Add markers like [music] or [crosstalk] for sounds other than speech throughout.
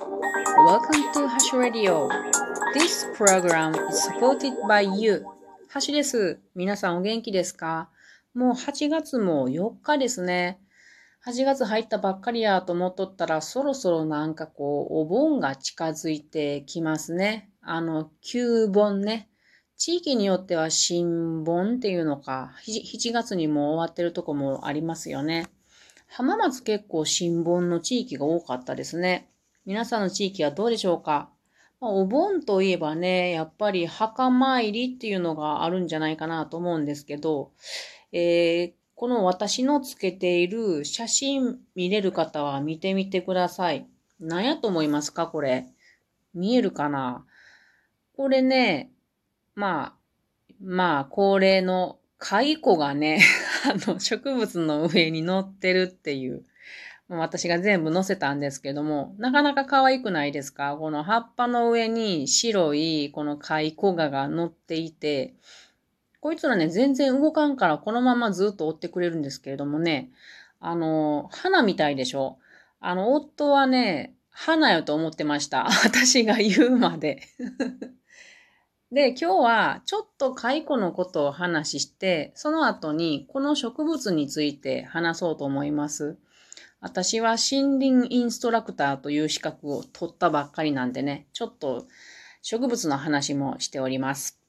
Welcome to Hash Radio. This program is supported by you. ハシです。皆さんお元気ですか？もう8月も4日ですね。8月入ったばっかりやと思っとったら、そろそろなんかこう、お盆が近づいてきますね。あの、旧盆ね。地域によっては新盆っていうのか、7月にも終わってるとこもありますよね。浜松結構新盆の地域が多かったですね。皆さんの地域はどうでしょうか、ま、お盆といえばね、やっぱり墓参りっていうのがあるんじゃないかなと思うんですけど、えー、この私のつけている写真見れる方は見てみてください。何やと思いますか？これ。見えるかな？これね、まあ、まあ、恒例の蚕がね、[laughs] あの、植物の上に乗ってるっていう、私が全部載せたんですけども、なかなか可愛くないですか？この葉っぱの上に白いこの蚕がが乗っていて、こいつらね、全然動かんからこのままずっと追ってくれるんですけれどもね、あの、花みたいでしょ？あの、夫はね、花よと思ってました。[laughs] 私が言うまで。[laughs] で、今日はちょっと蚕のことを話して、その後にこの植物について話そうと思います。私は森林インストラクターという資格を取ったばっかりなんでね、ちょっと植物の話もしております。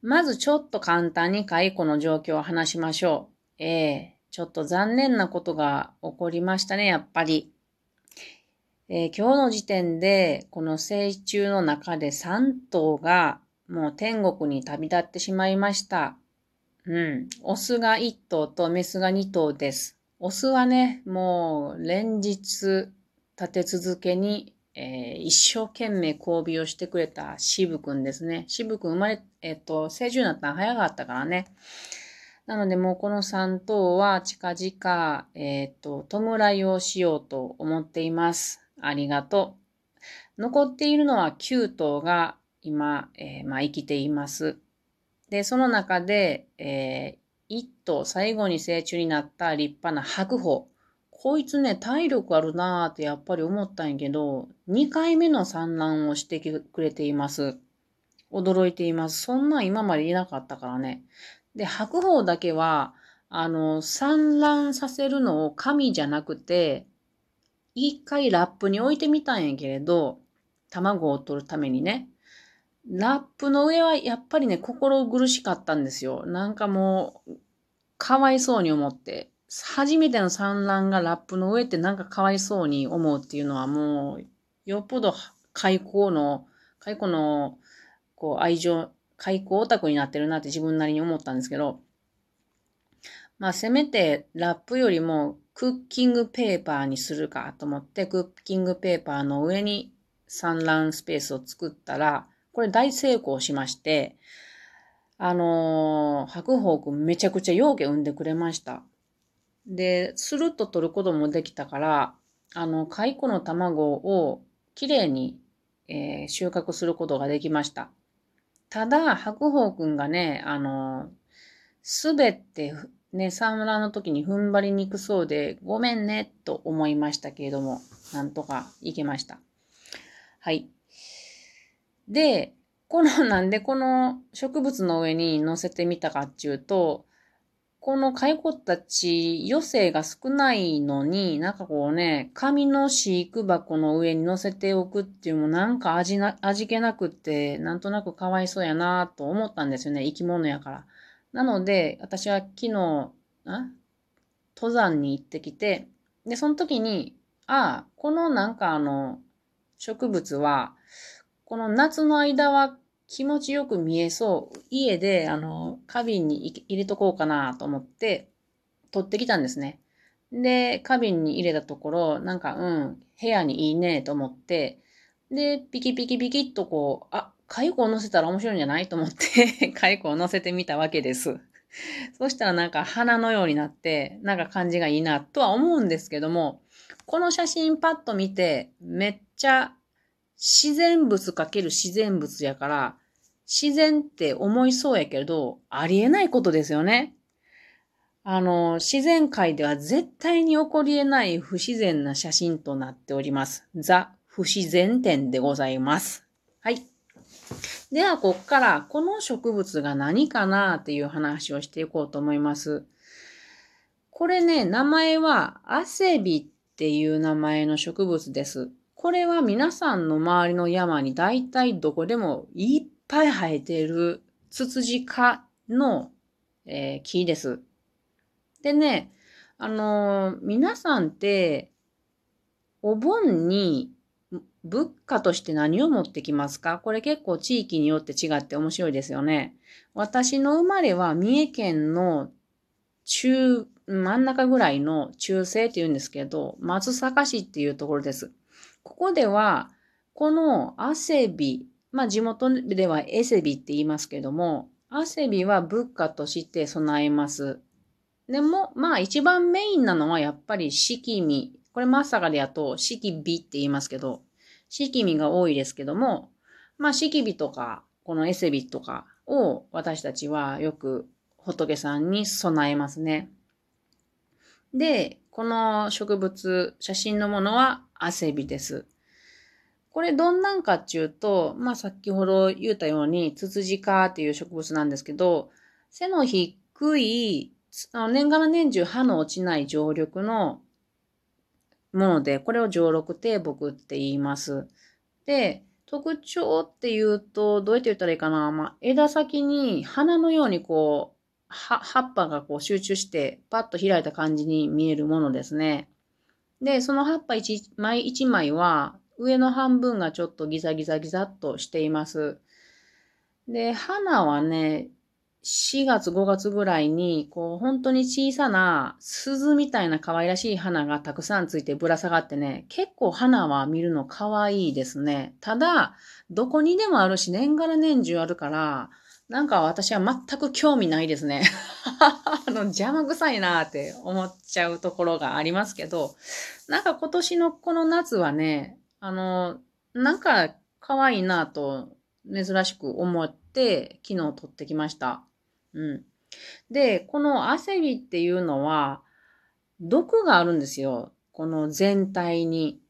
まずちょっと簡単に蚕の状況を話しましょう。ええー、ちょっと残念なことが起こりましたね、やっぱり。えー、今日の時点で、この成虫の中で3頭がもう天国に旅立ってしまいました。うん。オスが1頭とメスが2頭です。オスはね、もう連日立て続けに、えー、一生懸命交尾をしてくれた渋くんですね。渋くん生まれ、えっ、ー、と、成虫になったの早かったからね。なのでもうこの3頭は近々、えっ、ー、と、弔いをしようと思っています。ありがとう。残っているのは9頭が今、えー、まあ、生きています。で、その中で、えー、1頭、最後に成虫になった立派な白鵬。こいつね、体力あるなーってやっぱり思ったんやけど、2回目の産卵をしてくれています。驚いています。そんなん今までいなかったからね。で、白鵬だけは、あの、産卵させるのを神じゃなくて、一回ラップに置いてみたんやけれど、卵を取るためにね。ラップの上はやっぱりね、心苦しかったんですよ。なんかもう、かわいそうに思って。初めての産卵がラップの上ってなんかかわいそうに思うっていうのはもう、よっぽど開口の、開口の、こう、愛情、開口オタクになってるなって自分なりに思ったんですけど、まあ、せめてラップよりもクッキングペーパーにするかと思って、クッキングペーパーの上に産卵スペースを作ったら、これ大成功しまして、あのー、白鵬くんめちゃくちゃ容器産んでくれました。で、スルッと取ることもできたから、あの、蚕の卵をきれいに、えー、収穫することができました。ただ、白鵬くんがね、あのすべてね、沢村の時に踏ん張りにくそうで、ごめんね、と思いましたけれども、なんとかいけました。はい。で、この、[laughs] なんでこの植物の上に乗せてみたかっていうと、この蚕たち余生が少ないのに、なんかこうね、紙の飼育箱の上に乗せておくっていうのもなんか味な、味気なくって、なんとなくかわいそうやなと思ったんですよね。生き物やから。なので、私は昨日、あ登山に行ってきて、で、その時に、ああ、このなんかあの、植物は、この夏の間は気持ちよく見えそう。家で、あの、花瓶に入れとこうかなと思って、取ってきたんですね。で、花瓶に入れたところ、なんか、うん、部屋にいいねと思って、で、ピキピキピキっとこう、あ、蚕を乗せたら面白いんじゃないと思って [laughs] 蚕を乗せてみたわけです。そしたらなんか花のようになって、なんか感じがいいなとは思うんですけども、この写真パッと見て、めっちゃ自然物かける自然物やから、自然って思いそうやけど、ありえないことですよね。あの、自然界では絶対に起こり得ない不自然な写真となっております。ザ・不自然展でございます。はい。では、こっから、この植物が何かなっていう話をしていこうと思います。これね、名前は、アセビっていう名前の植物です。これは皆さんの周りの山に大体どこでもいっぱい生えているツツジ科の、えー、木です。でね、あのー、皆さんって、お盆に物価として何を持ってきますか？これ結構地域によって違って面白いですよね。私の生まれは三重県の中、真ん中ぐらいの中西って言うんですけど、松阪市っていうところです。ここでは、この汗び、まあ地元ではエセビって言いますけども、汗びは物価として備えます。でも、まあ一番メインなのはやっぱり式味。これまさかでやと式美って言いますけど、式味が多いですけども、まあ式美とか、このエセビとかを私たちはよく仏さんに備えますね。で、この植物、写真のものは汗ビです。これどんなんかっていうと、まあ先ほど言ったように、ツツジ科っていう植物なんですけど、背の低い年がら年中歯の落ちない常緑のもので、これを常緑低木って言います。で、特徴って言うと、どうやって言ったらいいかな。まあ、枝先に花のようにこう、葉っぱがこう集中してパッと開いた感じに見えるものですね。で、その葉っぱ一枚一枚は上の半分がちょっとギザギザギザっとしています。で、花はね、4月5月ぐらいに、こう、本当に小さな鈴みたいな可愛らしい花がたくさんついてぶら下がってね、結構花は見るの可愛いですね。ただ、どこにでもあるし、年がら年中あるから、なんか私は全く興味ないですね。[laughs] あの、邪魔くさいなって思っちゃうところがありますけど、なんか今年のこの夏はね、あの、なんか可愛いなと珍しく思って昨日撮ってきました。うん。で、この汗びっていうのは、毒があるんですよ。この全体に。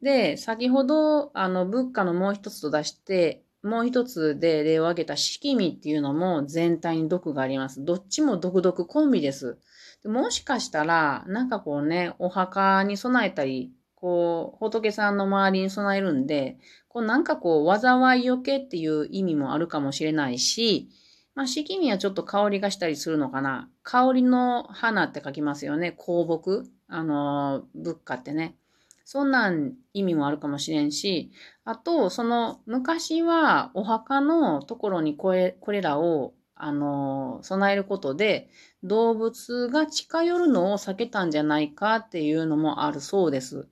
で、先ほど、あの、物価のもう一つと出して、もう一つで例を挙げた式味っていうのも全体に毒があります。どっちも毒々コンビです。もしかしたら、なんかこうね、お墓に備えたり、こう、仏さんの周りに備えるんで、こうなんかこう、災いよけっていう意味もあるかもしれないし、まあ、四季味はちょっと香りがしたりするのかな。香りの花って書きますよね。香木。あの、物価ってね。そんなん意味もあるかもしれんし、あと、その、昔はお墓のところにこれ、これらを、あの、備えることで、動物が近寄るのを避けたんじゃないかっていうのもあるそうです。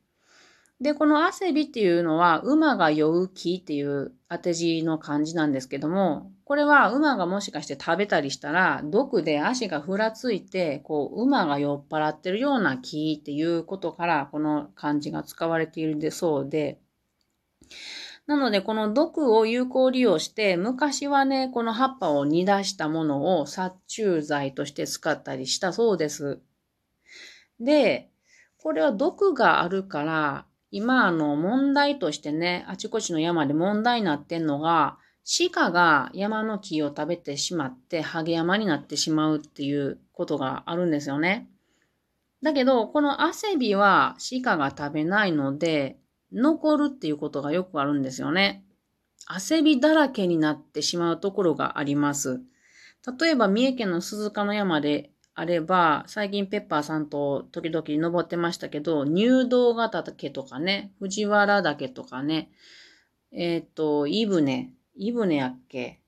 で、この汗びっていうのは、馬が酔う木っていう当て字の漢字なんですけども、これは馬がもしかして食べたりしたら、毒で足がふらついて、こう、馬が酔っ払ってるような木っていうことから、この漢字が使われているんでそうで、なので、この毒を有効利用して、昔はね、この葉っぱを煮出したものを殺虫剤として使ったりしたそうです。で、これは毒があるから、今、あの、問題としてね、あちこちの山で問題になってんのが、鹿が山の木を食べてしまって、ハゲ山になってしまうっていうことがあるんですよね。だけど、このアセビは鹿が食べないので、残るっていうことがよくあるんですよね。汗びだらけになってしまうところがあります。例えば、三重県の鈴鹿の山であれば、最近ペッパーさんと時々登ってましたけど、入道ヶ岳とかね、藤原岳とかね、えっ、ー、と、イブネ、イブネやっけ？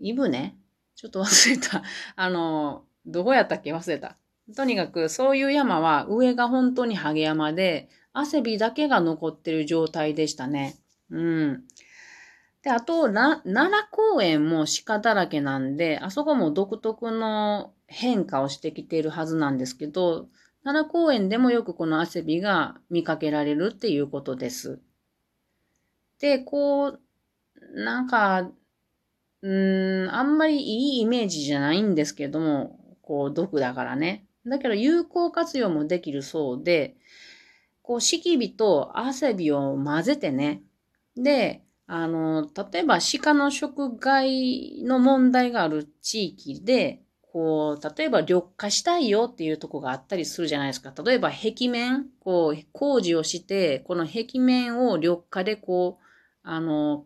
イブネ？ちょっと忘れた。[laughs] あの、どこやったっけ？忘れた。とにかく、そういう山は上が本当にハゲ山で、汗びだけが残ってる状態でしたね。うん。で、あと、奈良公園も鹿だらけなんで、あそこも独特の変化をしてきているはずなんですけど、奈良公園でもよくこの汗びが見かけられるっていうことです。で、こう、なんか、うん、あんまりいいイメージじゃないんですけども、こう、毒だからね。だけど有効活用もできるそうで、こう、敷火と汗火を混ぜてね。で、あの、例えば鹿の食害の問題がある地域で、こう、例えば緑化したいよっていうとこがあったりするじゃないですか。例えば壁面、こう、工事をして、この壁面を緑化でこう、あの、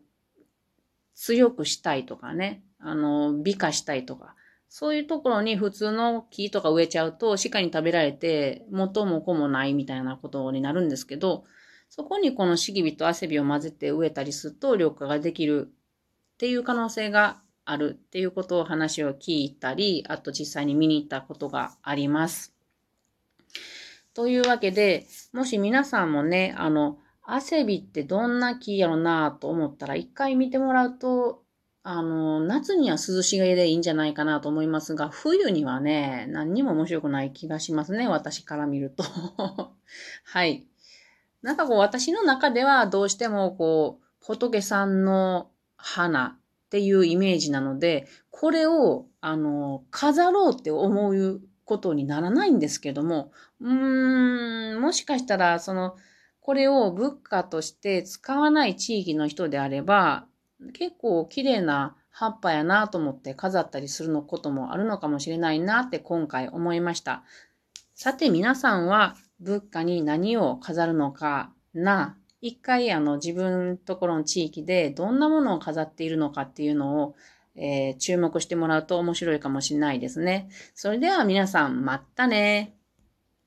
強くしたいとかね、あの、美化したいとか。そういうところに普通の木とか植えちゃうと鹿に食べられて元も子もないみたいなことになるんですけど、そこにこのシギビとアセビを混ぜて植えたりすると緑化ができるっていう可能性があるっていうことを話を聞いたり、あと実際に見に行ったことがあります。というわけで、もし皆さんもね、あの、アセビってどんな木やろなと思ったら一回見てもらうとあの、夏には涼しげでいいんじゃないかなと思いますが、冬にはね、何にも面白くない気がしますね、私から見ると。[laughs] はい。なんかこう、私の中ではどうしてもこう、仏さんの花っていうイメージなので、これを、あの、飾ろうって思うことにならないんですけども、うーん、もしかしたら、その、これを物価として使わない地域の人であれば、結構綺麗な葉っぱやなと思って飾ったりするのこともあるのかもしれないなって今回思いました。さて皆さんは物価に何を飾るのかな、一回あの自分ところの地域でどんなものを飾っているのかっていうのを、えー、注目してもらうと面白いかもしれないですね。それでは皆さんまたね。